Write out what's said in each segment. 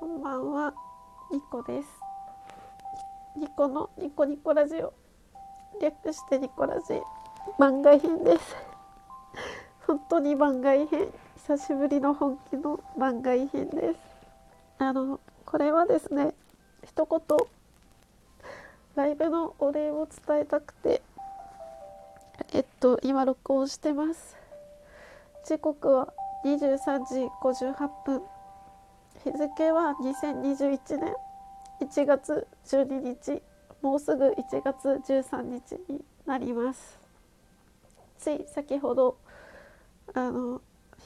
こんばんは、ニコです。ニコのニコニコラジオ、略してニコラジ番外編です。本当に番外編、久しぶりの本気の番外編です。あの、これはですね、一言、ライブのお礼を伝えたくて、えっと、今録音してます。時刻は23時58分。日付は2021年1月12日もうすぐ1月13日になります。つい先ほどあの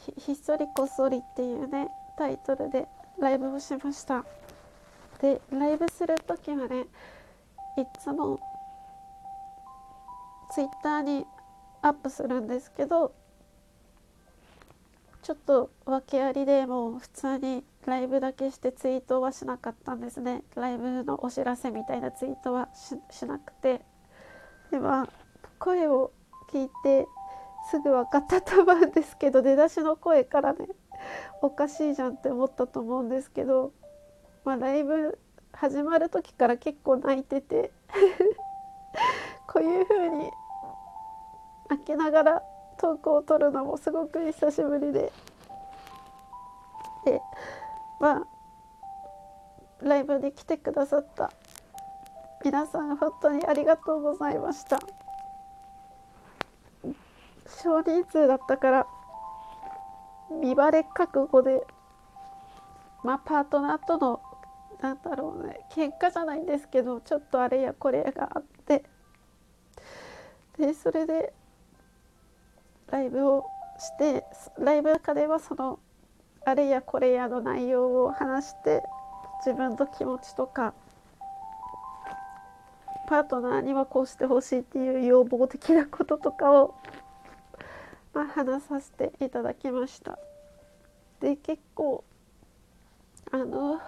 ひひっそりこっそりっていうねタイトルでライブをしました。でライブする時はねいつもツイッターにアップするんですけどちょっと訳ありでもう普通にライブだけしてツイートはしなかったんですね。ライブのお知らせみたいなツイートはしなくて。では声を聞いてすぐ分かったと思うんですけど出だしの声からねおかしいじゃんって思ったと思うんですけど、まあ、ライブ始まる時から結構泣いててこういう風に泣きながらトークを取るのもすごく久しぶりで。でまあライブに来てくださった皆さん本当にありがとうございました。少人数だったから見バレ覚悟でまあパートナーとのなんだろうね喧嘩じゃないんですけどちょっとあれやこれやがあって。でそれでライブをしてライブ中ではそのあれやこれやの内容を話して自分の気持ちとかパートナーにはこうしてほしいっていう要望的なこととかを、まあ、話させていただきました。で結構あの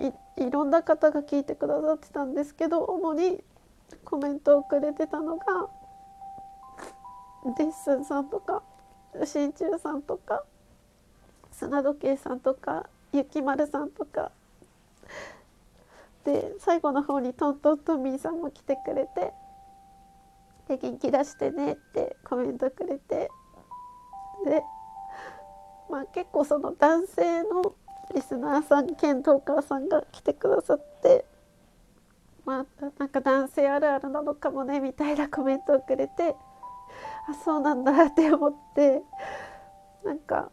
いいろんな方が聞いてくださってたんですけど主にコメントをくれてたのがデッスンさんとか真鍮さんとか砂時計さんとかゆきまるさんとか。で最後の方にトントントミーさんも来てくれてで元気出してねってコメントくれて。でまあ結構その男性のリスナーさん兼トーカーさんが来てくださってまあなんか男性あるあるなのかもねみたいなコメントをくれて。あそうなんだって思ってなんか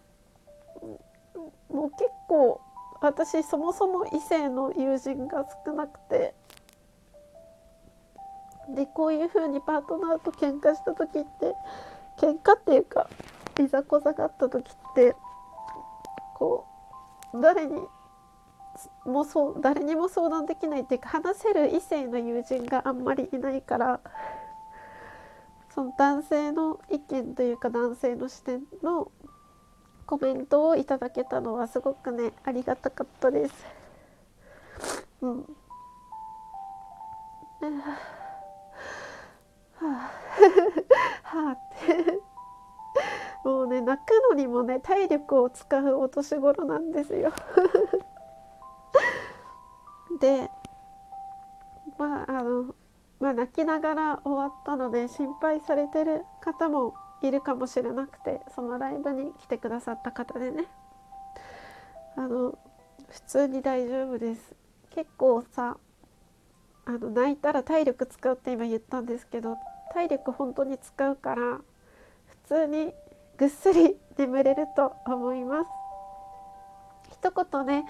もう結構私そもそも異性の友人が少なくてでこういう風にパートナーと喧嘩した時って喧嘩っていうかいざこざがあった時ってこう誰にもそう誰にも相談できないっていうか話せる異性の友人があんまりいないからその男性の意見というか男性の視点のコメントをいただけたのはすごくねありがたかったです。うん。はあ、はあってもうね泣くのにもね体力を使うお年頃なんですよでまああのまあ、泣きながら終わったので心配されてる方もいるかもしれなくてそのライブに来てくださった方でね。あの普通に大丈夫です。結構さあの泣いたら体力使うって今言ったんですけど体力本当に使うから普通にぐっすり眠れると思います。一言ね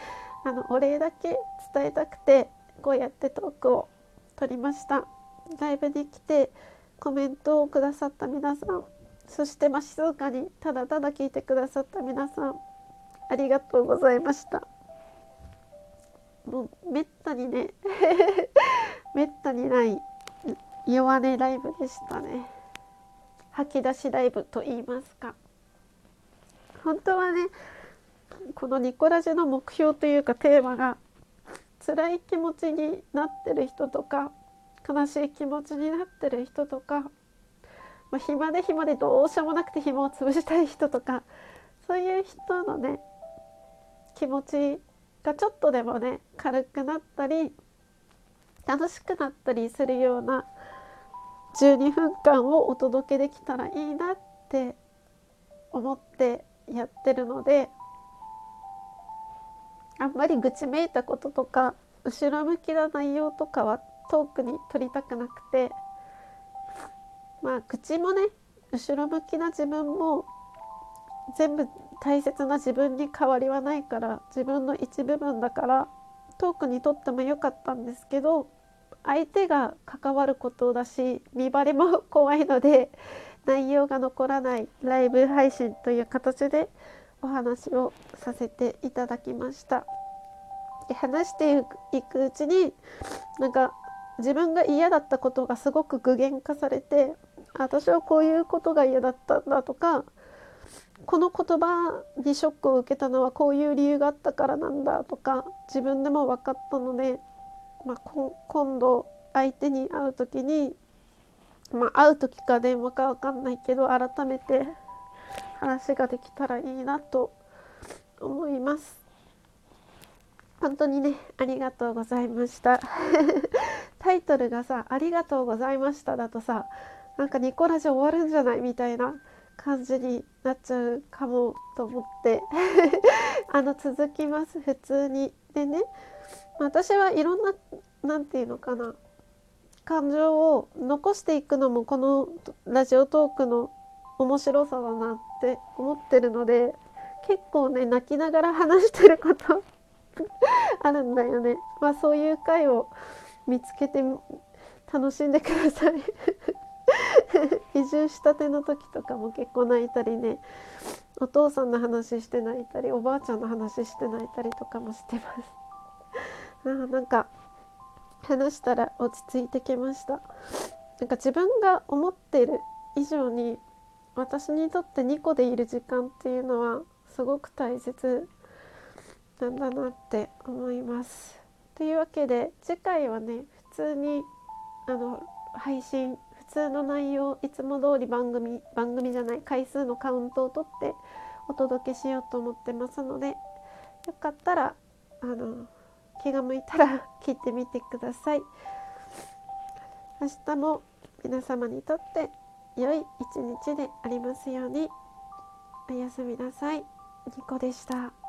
あのお礼だけ伝えたくてこうやってトークを撮りました。ライブに来てコメントをくださった皆さんそしてまあ静かにただただ聞いてくださった皆さんありがとうございました。もうめったにね めったにない弱音ライブでしたね。吐き出しライブと言いますか。本当はねこのニコラジの目標というかテーマが辛い気持ちになってる人とか悲しい気持ちになってる人とか、まあ、暇で暇でどうしようもなくて暇を潰したい人とかそういう人のね気持ちがちょっとでもね軽くなったり楽しくなったりするような12分間をお届けできたらいいなって思ってやってるのであんまり愚痴めいたこととか後ろ向きな内容とかはトークに取りたくなくてまあ口もね後ろ向きな自分も全部大切な自分に変わりはないから自分の一部分だからトークにとっても良かったんですけど相手が関わることだし見バレも怖いので内容が残らないライブ配信という形でお話をさせていただきました。で話していくうちになんか自分が嫌だったことがすごく具現化されて私はこういうことが嫌だったんだとかこの言葉にショックを受けたのはこういう理由があったからなんだとか自分でも分かったので、まあ、今度相手に会う時に、まあ、会う時か電話か分かんないけど改めて話ができたらいいなと思います。本当にねありがとうございましたタイトルがさ「ありがとうございました」だとさなんかニコラジ終わるんじゃないみたいな感じになっちゃうかもと思って あの続きます普通に。でね私はいろんな何て言うのかな感情を残していくのもこのラジオトークの面白さだなって思ってるので結構ね泣きながら話してること あるんだよね。まあそういう回を見つけて楽しんでください。移住したての時とかも結構泣いたりね。お父さんの話して泣いたりおばあちゃんの話して泣いたりとかもしてます。あなんか話したら落ち着いてきました。なんか自分が思っている以上に私にとって2個でいる時間っていうのはすごく大切なんだなって思います。というわけで次回はね普通にあの配信普通の内容いつも通り番組番組じゃない回数のカウントを取ってお届けしようと思ってますのでよかったらあの気が向いたら 聞いてみてください。明日も皆様にとって良い一日でありますようにおやすみなさい。ニコでした。